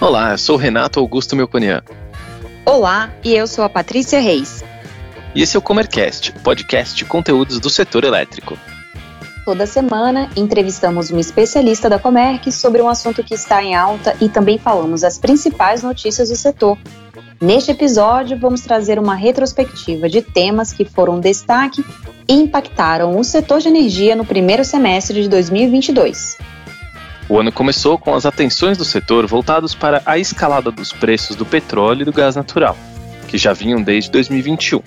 Olá, eu sou Renato Augusto Melconian. Olá, e eu sou a Patrícia Reis. E esse é o Comercast, podcast de conteúdos do setor elétrico. Toda semana entrevistamos um especialista da Comerc sobre um assunto que está em alta e também falamos as principais notícias do setor. Neste episódio, vamos trazer uma retrospectiva de temas que foram destaque e impactaram o setor de energia no primeiro semestre de 2022. O ano começou com as atenções do setor voltados para a escalada dos preços do petróleo e do gás natural, que já vinham desde 2021.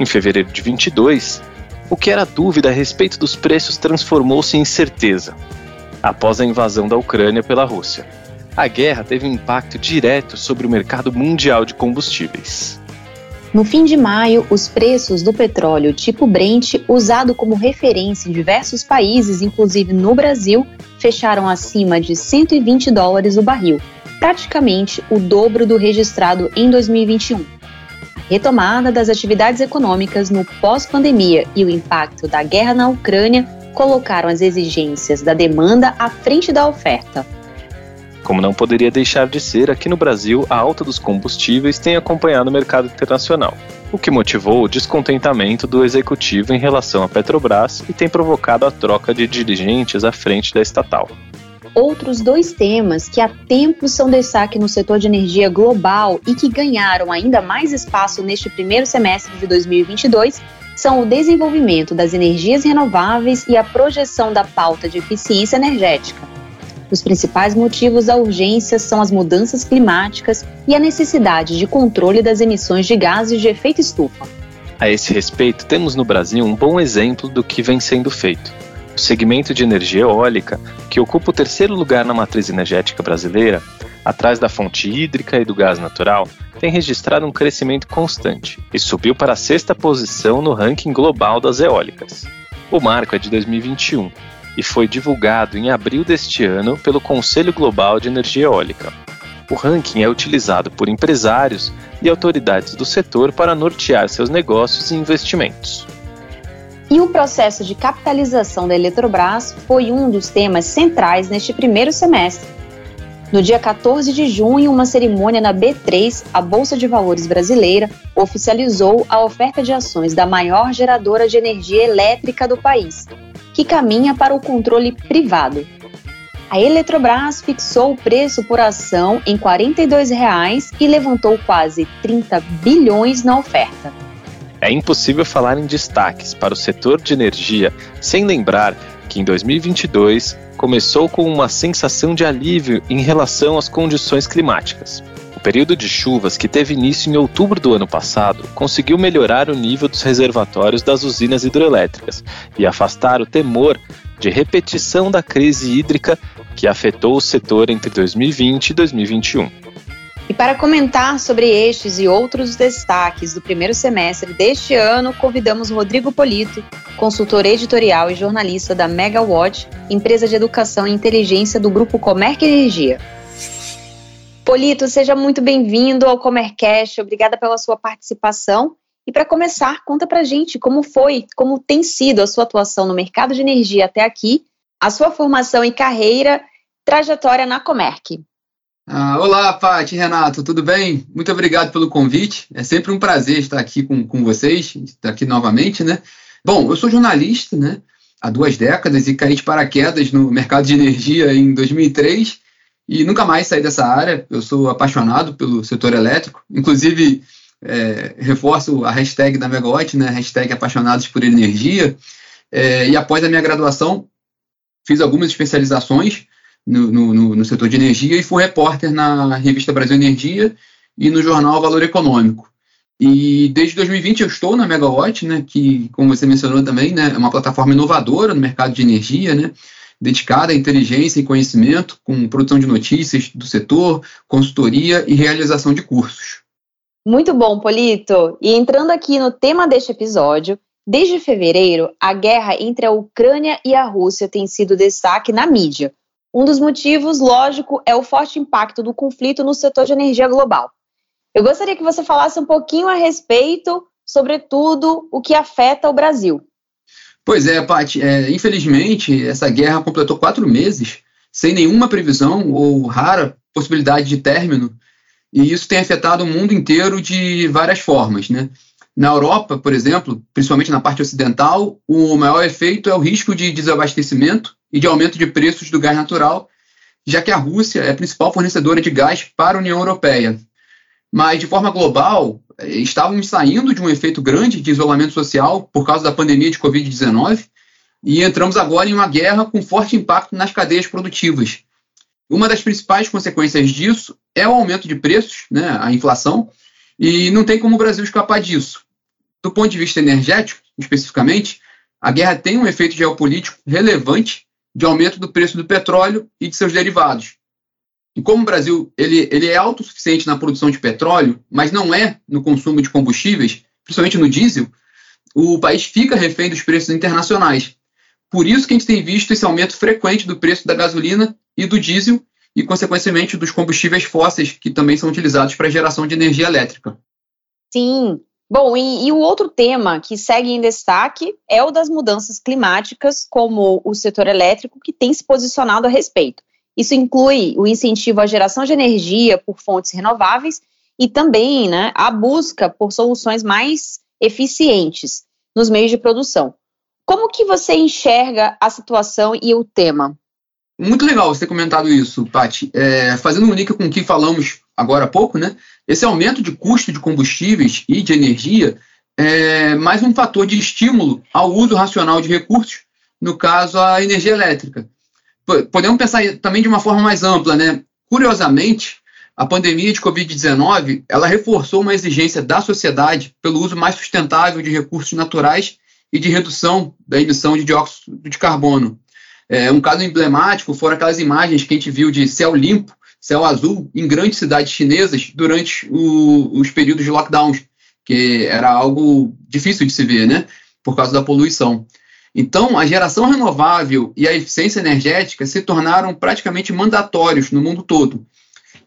Em fevereiro de 22, o que era dúvida a respeito dos preços transformou-se em certeza, após a invasão da Ucrânia pela Rússia. A guerra teve um impacto direto sobre o mercado mundial de combustíveis. No fim de maio, os preços do petróleo tipo Brent, usado como referência em diversos países, inclusive no Brasil, fecharam acima de 120 dólares o barril, praticamente o dobro do registrado em 2021. Retomada das atividades econômicas no pós-pandemia e o impacto da guerra na Ucrânia colocaram as exigências da demanda à frente da oferta. Como não poderia deixar de ser, aqui no Brasil, a alta dos combustíveis tem acompanhado o mercado internacional, o que motivou o descontentamento do executivo em relação à Petrobras e tem provocado a troca de dirigentes à frente da estatal. Outros dois temas que há tempos são destaque no setor de energia global e que ganharam ainda mais espaço neste primeiro semestre de 2022 são o desenvolvimento das energias renováveis e a projeção da pauta de eficiência energética. Os principais motivos da urgência são as mudanças climáticas e a necessidade de controle das emissões de gases de efeito estufa. A esse respeito, temos no Brasil um bom exemplo do que vem sendo feito. O segmento de energia eólica, que ocupa o terceiro lugar na matriz energética brasileira, atrás da fonte hídrica e do gás natural, tem registrado um crescimento constante e subiu para a sexta posição no ranking global das eólicas. O marco é de 2021 e foi divulgado em abril deste ano pelo Conselho Global de Energia Eólica. O ranking é utilizado por empresários e autoridades do setor para nortear seus negócios e investimentos. E o processo de capitalização da Eletrobras foi um dos temas centrais neste primeiro semestre. No dia 14 de junho, uma cerimônia na B3, a Bolsa de Valores brasileira, oficializou a oferta de ações da maior geradora de energia elétrica do país, que caminha para o controle privado. A Eletrobras fixou o preço por ação em R$ 42,00 e levantou quase 30 bilhões na oferta. É impossível falar em destaques para o setor de energia sem lembrar que em 2022 começou com uma sensação de alívio em relação às condições climáticas período de chuvas que teve início em outubro do ano passado conseguiu melhorar o nível dos reservatórios das usinas hidrelétricas e afastar o temor de repetição da crise hídrica que afetou o setor entre 2020 e 2021. E para comentar sobre estes e outros destaques do primeiro semestre deste ano, convidamos Rodrigo Polito, consultor editorial e jornalista da Megawatt, empresa de educação e inteligência do grupo Comerc Energia. Polito, seja muito bem-vindo ao Comercast. Obrigada pela sua participação. E para começar, conta para gente como foi, como tem sido a sua atuação no mercado de energia até aqui, a sua formação e carreira, trajetória na Comerc. Ah, olá, Paty, Renato, tudo bem? Muito obrigado pelo convite. É sempre um prazer estar aqui com, com vocês, estar aqui novamente, né? Bom, eu sou jornalista, né? Há duas décadas e caí de paraquedas no mercado de energia em 2003 e nunca mais saí dessa área. Eu sou apaixonado pelo setor elétrico, inclusive é, reforço a hashtag da Megawatt, né, hashtag apaixonados por energia, é, e após a minha graduação fiz algumas especializações no, no, no, setor de energia e fui repórter na revista Brasil Energia e no jornal Valor Econômico. E desde 2020 eu estou na Megawatt, né, que, como você mencionou também, né, é uma plataforma inovadora no mercado de energia, né, dedicada à inteligência e conhecimento, com produção de notícias do setor, consultoria e realização de cursos. Muito bom, Polito. E entrando aqui no tema deste episódio, desde fevereiro, a guerra entre a Ucrânia e a Rússia tem sido destaque na mídia, Um dos motivos, lógico, é o forte impacto do conflito no setor de energia global. Eu gostaria que você falasse um pouquinho a respeito, sobretudo, o que afeta o Brasil. Pois é, Paty, é, infelizmente, essa guerra completou quatro meses sem nenhuma previsão ou rara possibilidade de término, e isso tem afetado o mundo inteiro de várias formas. Né? Na Europa, por exemplo, principalmente na parte ocidental, o maior efeito é o risco de desabastecimento e de aumento de preços do gás natural, já que a Rússia é a principal fornecedora de gás para a União Europeia. Mas, de forma global, estávamos saindo de um efeito grande de isolamento social por causa da pandemia de Covid-19 e entramos agora em uma guerra com forte impacto nas cadeias produtivas. Uma das principais consequências disso é o aumento de preços, né, a inflação, e não tem como o Brasil escapar disso. Do ponto de vista energético, especificamente, a guerra tem um efeito geopolítico relevante de aumento do preço do petróleo e de seus derivados. E como o Brasil ele, ele é autossuficiente na produção de petróleo, mas não é no consumo de combustíveis, principalmente no diesel, o país fica refém dos preços internacionais. Por isso que a gente tem visto esse aumento frequente do preço da gasolina e do diesel e, consequentemente, dos combustíveis fósseis que também são utilizados para geração de energia elétrica. Sim, Bom, e, e, o outro tema que segue em destaque é o das mudanças climáticas, como o setor elétrico, que tem se posicionado a respeito. Isso inclui o incentivo à geração de energia por fontes renováveis e também né, a busca por soluções mais eficientes nos meios de produção. Como que você enxerga a situação e o tema? Muito legal você ter comentado isso, Paty. É, fazendo um link com o que falamos agora há pouco, né? Esse aumento de custo de combustíveis e de energia é mais um fator de estímulo ao uso racional de recursos, no caso, a energia elétrica. Podemos pensar também de uma forma mais ampla, né? Curiosamente, a pandemia de Covid-19 ela reforçou uma exigência da sociedade pelo uso mais sustentável de recursos naturais e de redução da emissão de dióxido de carbono. É, um caso emblemático foram aquelas imagens que a gente viu de céu limpo céu azul em grandes cidades chinesas durante o, os períodos de lockdowns, que era algo difícil de se ver, né? Por causa da poluição. Então, a geração renovável e a eficiência energética se tornaram praticamente mandatórios no mundo todo.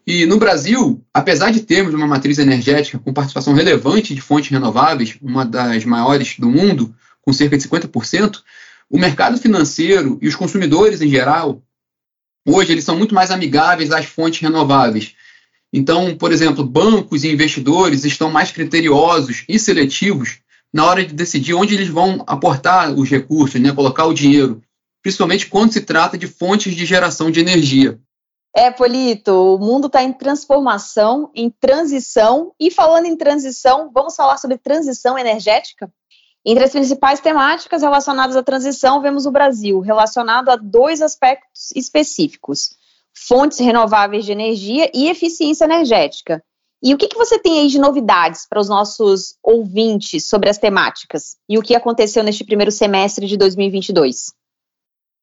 E no Brasil, apesar de termos uma matriz energética com participação relevante de fontes renováveis, uma das maiores do mundo, com cerca de 50%, o mercado financeiro e os consumidores em geral hoje eles são muito mais amigáveis às fontes renováveis. Então, por exemplo, bancos e investidores estão mais criteriosos e seletivos na hora de decidir onde eles vão aportar os recursos, né, colocar o dinheiro, principalmente quando se trata de fontes de geração de energia. É, Polito, o mundo está em transformação, em transição, e falando em transição, vamos falar sobre transição energética? Entre as principais temáticas relacionadas à transição, vemos o Brasil relacionado a dois aspectos específicos: fontes renováveis de energia e eficiência energética. E o que, que você tem aí de novidades para os nossos ouvintes sobre as temáticas e o que aconteceu neste primeiro semestre de 2022?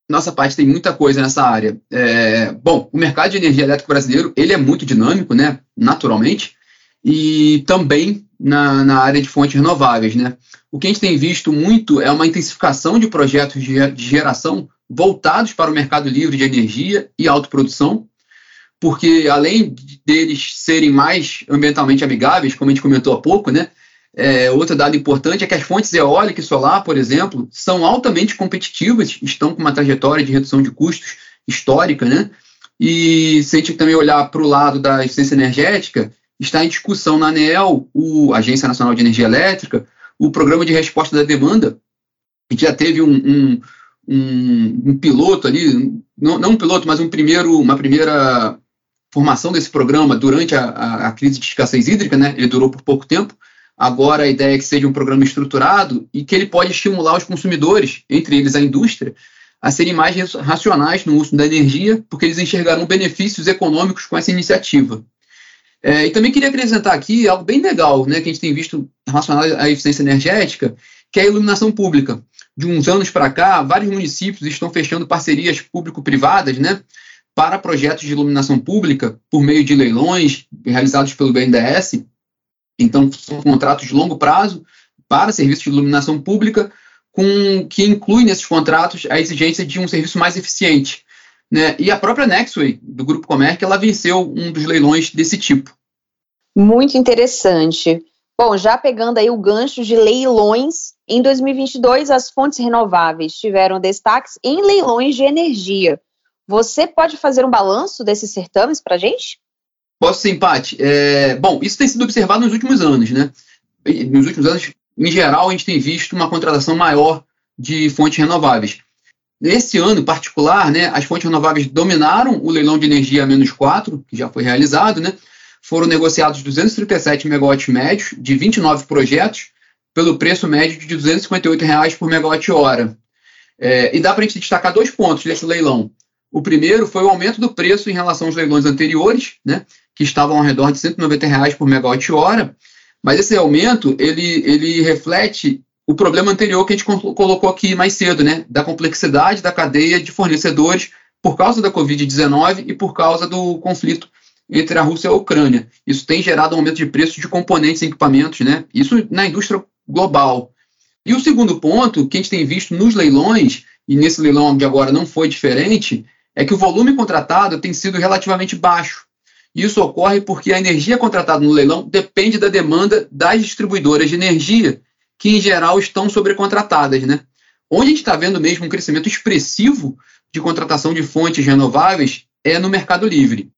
Nossa parte tem muita coisa nessa área. É, bom, o mercado de energia elétrica brasileiro ele é muito dinâmico, né? Naturalmente, e também na, na área de fontes renováveis, né? O que a gente tem visto muito é uma intensificação de projetos de, geração voltados para o mercado livre de energia e autoprodução, porque além deles serem mais ambientalmente amigáveis, como a gente comentou há pouco, né? É, outro dado importante é que as fontes eólica e solar, por exemplo, são altamente competitivas, estão com uma trajetória de redução de custos histórica, né? E se a gente também olhar para o lado da eficiência energética, está em discussão na ANEEL, o Agência Nacional de Energia Elétrica, o programa de resposta da demanda. Gente já teve um, um, um, um piloto ali, não, não, um piloto, mas um primeiro, uma primeira formação desse programa durante a, a, a, crise de escassez hídrica, né? Ele durou por pouco tempo. Agora a ideia é que seja um programa estruturado e que ele pode estimular os consumidores, entre eles a indústria, a serem mais racionais no uso da energia, porque eles enxergaram benefícios econômicos com essa iniciativa. É, e também queria acrescentar aqui algo bem legal, né, que a gente tem visto relacionado à eficiência energética, que é a iluminação pública. De uns anos para cá, vários municípios estão fechando parcerias público-privadas, né, para projetos de iluminação pública por meio de leilões realizados pelo BNDES. Então, são contratos de longo prazo para serviços de iluminação pública, com que inclui nesses contratos a exigência de um serviço mais eficiente. Né? E a própria Nexway, do Grupo Comerc, ela venceu um dos leilões desse tipo. Muito interessante. Bom, já pegando aí o gancho de leilões, em 2022 as fontes renováveis tiveram destaques em leilões de energia. Você pode fazer um balanço desses certames para a gente? Posso sim, Paty. É, bom, isso tem sido observado nos últimos anos, né? Nos últimos anos, em geral, a gente tem visto uma contratação maior de fontes renováveis. Nesse ano particular, né, as fontes renováveis dominaram o leilão de energia menos 4, que já foi realizado, né? Foram negociados 237 megawatts médios de 29 projetos pelo preço médio de 258 reais por megawatt-hora. É, e dá para a gente destacar dois pontos desse leilão. O primeiro foi o aumento do preço em relação aos leilões anteriores, né, que estavam ao redor de 190 reais por megawatt-hora, mas esse aumento ele, ele reflete o problema anterior que a gente colocou aqui mais cedo, né, da complexidade da cadeia de fornecedores por causa da Covid-19 e por causa do conflito entre a Rússia e a Ucrânia. Isso tem gerado um aumento de preço de componentes e equipamentos, né? Isso na indústria global. E o segundo ponto que a gente tem visto nos leilões, e nesse leilão de agora não foi diferente, é que o volume contratado tem sido relativamente baixo. Isso ocorre porque a energia contratada no leilão depende da demanda das distribuidoras de energia, que em geral estão sobrecontratadas, né? Onde a gente está vendo mesmo um crescimento expressivo de contratação de fontes renováveis é no Mercado Livre.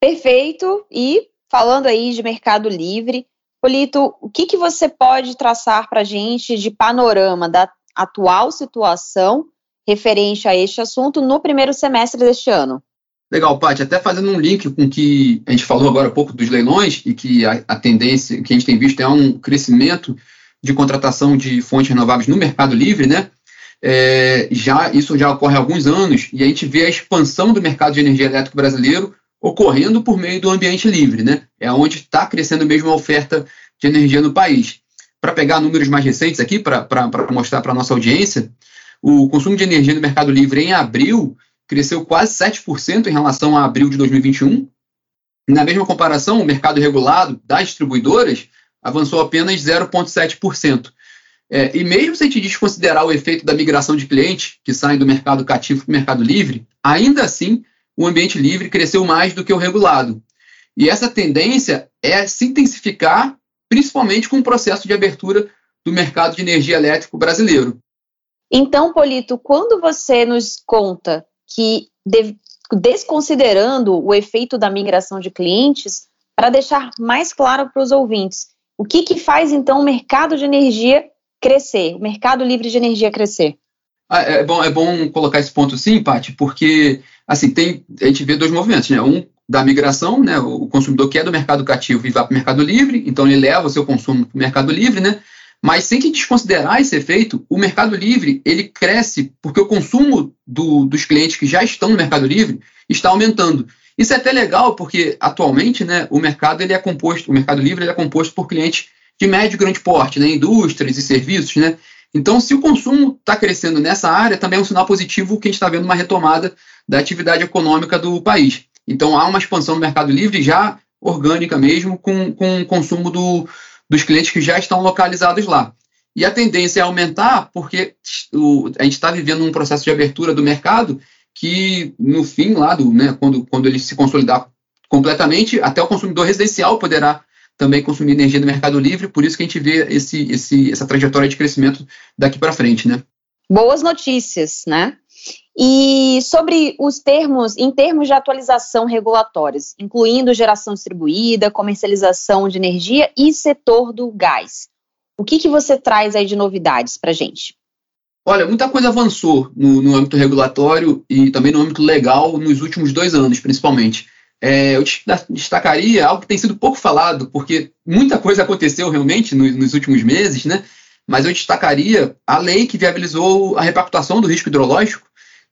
Perfeito. E falando aí de Mercado Livre, Polito, o que, que você pode traçar para a gente de panorama da atual situação referente a este assunto no primeiro semestre deste ano? Legal, Paty. Até fazendo um link com o que a gente falou agora há pouco dos leilões e que a, a tendência que a gente tem visto é um crescimento de contratação de fontes renováveis no Mercado Livre, né? É, já isso já ocorre há alguns anos e a gente vê a expansão do mercado de energia elétrica brasileiro ocorrendo por meio do ambiente livre, né? É onde está crescendo mesmo a oferta de energia no país. Para pegar números mais recentes aqui, para mostrar para a nossa audiência, o consumo de energia no Mercado Livre em abril cresceu quase 7% em relação a abril de 2021. Na mesma comparação, o mercado regulado das distribuidoras avançou apenas 0,7%. É, e mesmo se a gente desconsiderar o efeito da migração de clientes que saem do mercado cativo para o mercado livre, ainda assim o ambiente livre cresceu mais do que o regulado. E essa tendência é se intensificar, principalmente com o processo de abertura do mercado de energia elétrico brasileiro. Então, Polito, quando você nos conta que, desconsiderando o efeito da migração de clientes, para deixar mais claro para os ouvintes, o que, que faz então o mercado de energia crescer, o mercado livre de energia crescer? Ah, é, bom, é bom colocar esse ponto sim, Paty, porque assim, tem, a gente vê dois movimentos, né? Um da migração, né? O consumidor que é do mercado cativo e vai para o mercado livre, então ele leva o seu consumo para o mercado livre, né? Mas sem que desconsiderar esse efeito, o mercado livre ele cresce porque o consumo do, dos clientes que já estão no mercado livre está aumentando. Isso é até legal porque atualmente, né, o mercado ele é composto, o mercado livre ele é composto por clientes de médio e grande porte, né, indústrias e serviços, né. Então, se o consumo está crescendo nessa área, também é um sinal positivo que a gente está vendo uma retomada da atividade econômica do país. Então, há uma expansão do mercado livre já orgânica mesmo, com, com o consumo do, dos clientes que já estão localizados lá. E a tendência é aumentar porque o, a gente está vivendo um processo de abertura do mercado que, no fim, lá do, né, quando, quando ele se consolidar completamente, até o consumidor residencial poderá também consumir energia no mercado livre, por isso que a gente vê esse, esse, essa trajetória de crescimento daqui para frente, né? Boas notícias, né? E sobre os termos, em termos de atualização regulatórios, incluindo geração distribuída, comercialização de energia e setor do gás. O que, que você traz aí de novidades para a gente? Olha, muita coisa avançou no, no, âmbito regulatório e também no âmbito legal nos últimos dois anos, principalmente. É, eu destacaria algo que tem sido pouco falado, porque muita coisa aconteceu realmente nos, últimos meses, né? Mas eu destacaria a lei que viabilizou a repactuação do risco hidrológico,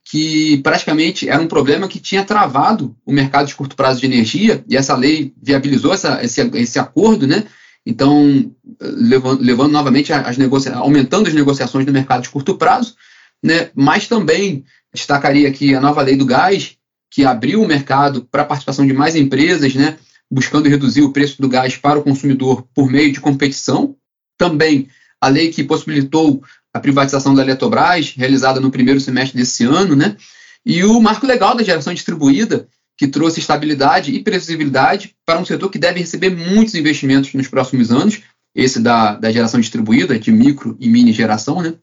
que praticamente era um problema que tinha travado o mercado de curto prazo de energia, e essa lei viabilizou essa, esse, esse acordo, né? Então, levando, levando novamente as negociações, aumentando as negociações no mercado de curto prazo, né? Mas também destacaria aqui a nova lei do gás, que abriu o mercado para a participação de mais empresas, né? Buscando reduzir o preço do gás para o consumidor por meio de competição. Também a lei que possibilitou a privatização da Eletrobras, realizada no primeiro semestre desse ano, né? e o marco legal da geração distribuída, que trouxe estabilidade e previsibilidade para um setor que deve receber muitos investimentos nos próximos anos, esse da, da geração distribuída, de micro e mini geração, né?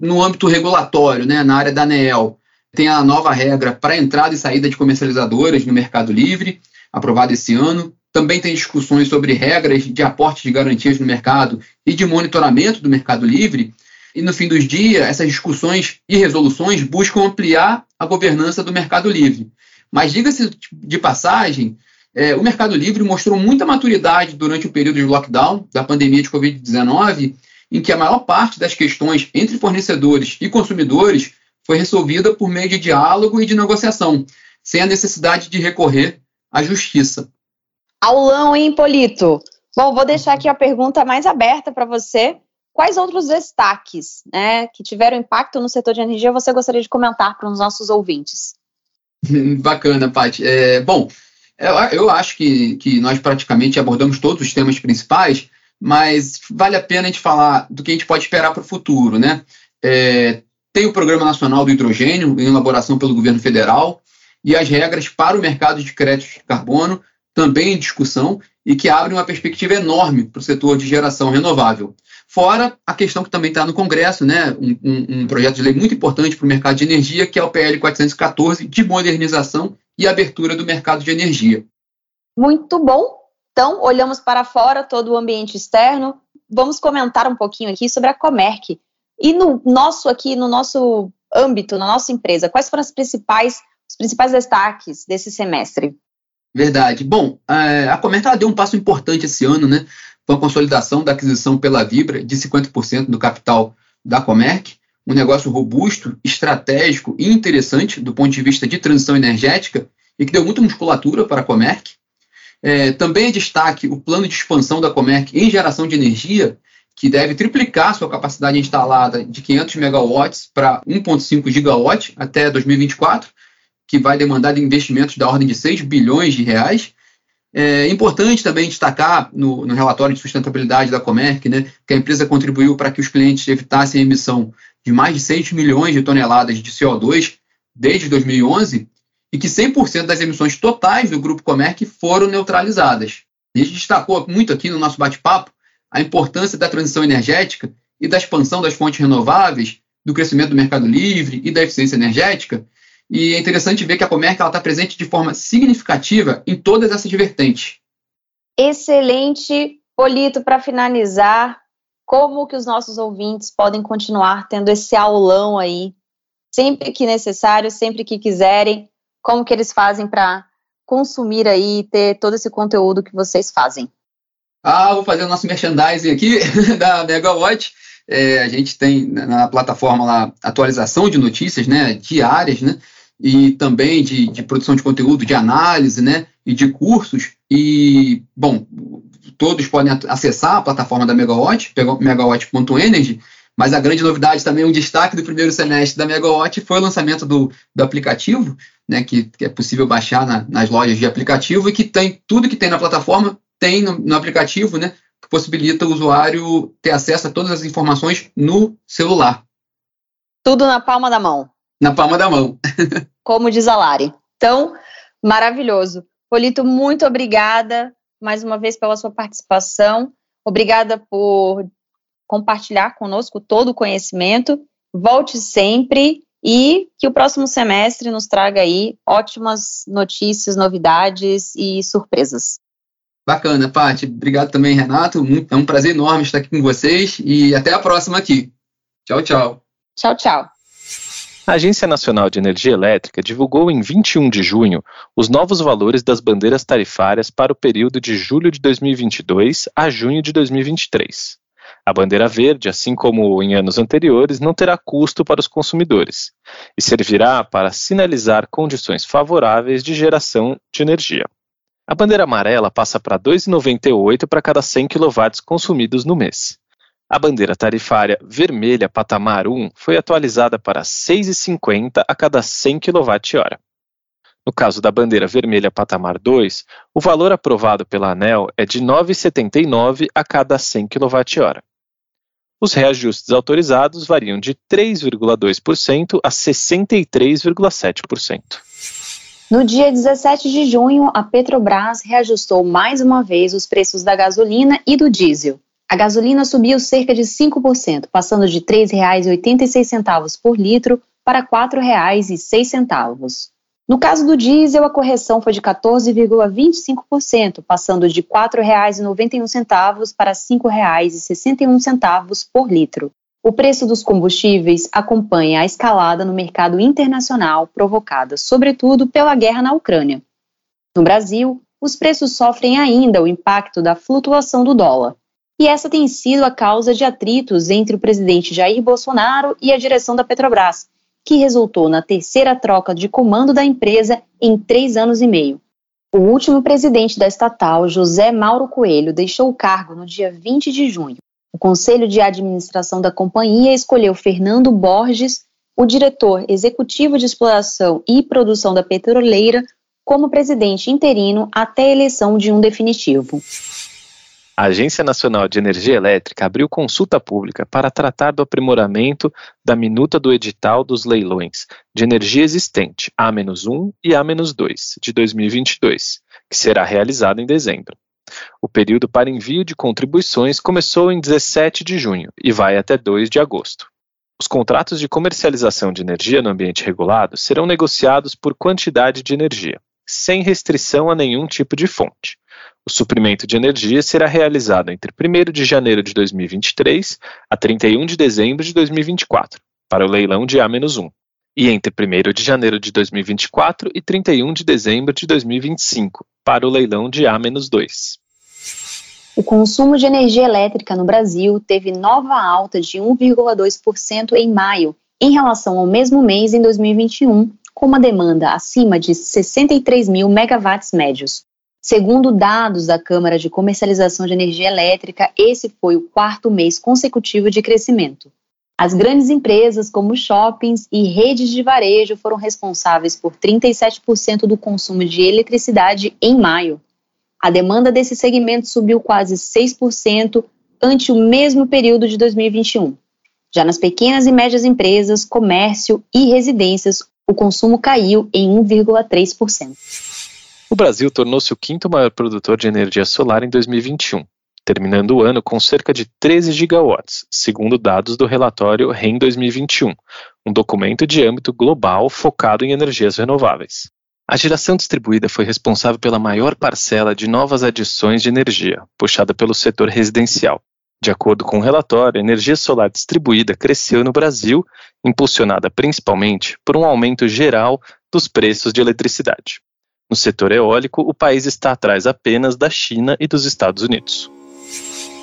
No âmbito regulatório, né, na área da ANEEL, tem a nova regra para entrada e saída de comercializadoras no Mercado Livre, aprovada esse ano. Também tem discussões sobre regras de aporte de garantias no mercado e de monitoramento do Mercado Livre, e no fim dos dias, essas discussões e resoluções buscam ampliar a governança do Mercado Livre. Mas, diga-se de passagem, é, o Mercado Livre mostrou muita maturidade durante o período de lockdown da pandemia de Covid-19, em que a maior parte das questões entre fornecedores e consumidores foi resolvida por meio de diálogo e de negociação, sem a necessidade de recorrer à justiça. Aulão, hein, Polito? Bom, vou deixar aqui a pergunta mais aberta para você. Quais outros destaques né, que tiveram impacto no setor de energia você gostaria de comentar para os nossos ouvintes? Bacana, Paty. É, bom, eu, acho que, que nós praticamente abordamos todos os temas principais, mas vale a pena a gente falar do que a gente pode esperar para o futuro. Né? É, tem o Programa Nacional do Hidrogênio, em elaboração pelo governo federal, e as regras para o mercado de créditos de carbono, também em discussão, e que abrem uma perspectiva enorme para o setor de geração renovável. Fora a questão que também está no Congresso, né, um, um, um, projeto de lei muito importante para o mercado de energia, que é o PL 414, de modernização e abertura do mercado de energia. Muito bom. Então, olhamos para fora todo o ambiente externo. Vamos comentar um pouquinho aqui sobre a Comerc. E no nosso aqui, no nosso âmbito, na nossa empresa, quais foram as principais, os principais destaques desse semestre? Verdade. Bom, é, a Comerc deu um passo importante esse ano, né? Com a consolidação da aquisição pela Vibra de 50% do capital da Comerc, um negócio robusto, estratégico e interessante do ponto de vista de transição energética e que deu muita musculatura para a Comerc. É, também é destaque o plano de expansão da Comerc em geração de energia, que deve triplicar sua capacidade instalada de 500 megawatts para 1,5 gigawatt até 2024, que vai demandar investimentos da ordem de 6 bilhões de reais. É importante também destacar no, no relatório de sustentabilidade da Comerc né, que a empresa contribuiu para que os clientes evitassem a emissão de mais de 6 milhões de toneladas de CO2 desde 2011 e que 100% das emissões totais do Grupo Comerc foram neutralizadas. A gente destacou muito aqui no nosso bate-papo a importância da transição energética e da expansão das fontes renováveis, do crescimento do mercado livre e da eficiência energética, e é interessante ver que a Comerc está presente de forma significativa em todas essas vertentes. Excelente. Polito, para finalizar, como que os nossos ouvintes podem continuar tendo esse aulão aí, sempre que necessário, sempre que quiserem, como que eles fazem para consumir aí, ter todo esse conteúdo que vocês fazem? Ah, vou fazer o nosso merchandising aqui da Megawatt. É, a gente tem na plataforma lá atualização de notícias, né, diárias, né, e também de, de, produção de conteúdo, de análise, né, e de cursos. E, bom, todos podem acessar a plataforma da Megawatt, megawatt.energy, mas a grande novidade também, um destaque do primeiro semestre da Megawatt foi o lançamento do, do aplicativo, né, que, que é possível baixar na, nas lojas de aplicativo e que tem tudo que tem na plataforma, tem no, no aplicativo, né, que possibilita o usuário ter acesso a todas as informações no celular. Tudo na palma da mão na palma da mão. Como diz a Lari. Então, maravilhoso. Polito, muito obrigada mais uma vez pela sua participação. Obrigada por compartilhar conosco todo o conhecimento. Volte sempre e que o próximo semestre nos traga aí ótimas notícias, novidades e surpresas. Bacana, Paty. Obrigado também, Renato. É um prazer enorme estar aqui com vocês e até a próxima aqui. Tchau, tchau. Tchau, tchau. A Agência Nacional de Energia Elétrica divulgou em 21 de junho os novos valores das bandeiras tarifárias para o período de julho de 2022 a junho de 2023. A bandeira verde, assim como em anos anteriores, não terá custo para os consumidores e servirá para sinalizar condições favoráveis de geração de energia. A bandeira amarela passa para R$ 2,98 para cada 100 kW consumidos no mês. A bandeira tarifária vermelha patamar 1 foi atualizada para R$ 6,50 a cada 100 kWh. No caso da bandeira vermelha patamar 2, o valor aprovado pela ANEL é de R$ 9,79 a cada 100 kWh. Os reajustes autorizados variam de 3,2% a 63,7%. No dia 17 de junho, a Petrobras reajustou mais uma vez os preços da gasolina e do diesel. A gasolina subiu cerca de 5%, passando de R$ 3,86 por litro para R$ 4,06. No caso do diesel, a correção foi de 14,25%, passando de R$ 4,91 para R$ 5,61 por litro. O preço dos combustíveis acompanha a escalada no mercado internacional provocada, sobretudo, pela guerra na Ucrânia. No Brasil, os preços sofrem ainda o impacto da flutuação do dólar. E essa tem sido a causa de atritos entre o presidente Jair Bolsonaro e a direção da Petrobras, que resultou na terceira troca de comando da empresa em três anos e meio. O último presidente da estatal, José Mauro Coelho, deixou o cargo no dia 20 de junho. O Conselho de Administração da companhia escolheu Fernando Borges, o diretor executivo de exploração e produção da petroleira, como presidente interino até a eleição de um definitivo. A Agência Nacional de Energia Elétrica abriu consulta pública para tratar do aprimoramento da minuta do edital dos leilões de energia existente A-1 e A-2 de 2022, que será realizado em dezembro. O período para envio de contribuições começou em 17 de junho e vai até 2 de agosto. Os contratos de comercialização de energia no ambiente regulado serão negociados por quantidade de energia, sem restrição a nenhum tipo de fonte. O suprimento de energia será realizado entre 1 de janeiro de 2023 a 31 de dezembro de 2024, para o leilão de A-1, e entre 1 de janeiro de 2024 e 31 de dezembro de 2025, para o leilão de A-2. O consumo de energia elétrica no Brasil teve nova alta de 1,2% em maio, em relação ao mesmo mês em 2021, com uma demanda acima de 63 mil megawatts médios. Segundo dados da Câmara de Comercialização de Energia Elétrica, esse foi o quarto mês consecutivo de crescimento. As grandes empresas, como shoppings e redes de varejo, foram responsáveis por 37% do consumo de eletricidade em maio. A demanda desse segmento subiu quase 6% ante o mesmo período de 2021. Já nas pequenas e médias empresas, comércio e residências, o consumo caiu em 1,3%. O Brasil tornou-se o quinto maior produtor de energia solar em 2021 terminando o ano com cerca de 13 gigawatts, segundo dados do relatório REN 2021, um documento de âmbito global focado em energias renováveis. A geração distribuída foi responsável pela maior parcela de novas adições de energia, puxada pelo setor residencial. De acordo com o relatório, a energia solar distribuída cresceu no Brasil, impulsionada principalmente por um aumento geral dos preços de eletricidade. No setor eólico, o país está atrás apenas da China e dos Estados Unidos.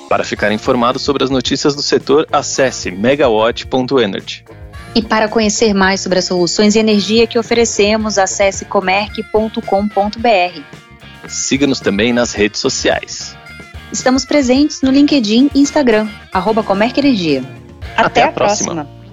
Para ficar informado sobre as notícias do setor, acesse megawatt.energy. E para conhecer mais sobre as soluções de energia que oferecemos, acesse comerc.com.br. Siga-nos também nas redes sociais. Estamos presentes no LinkedIn e Instagram, arroba Comerc Energia. Até, Até a, próxima. próxima.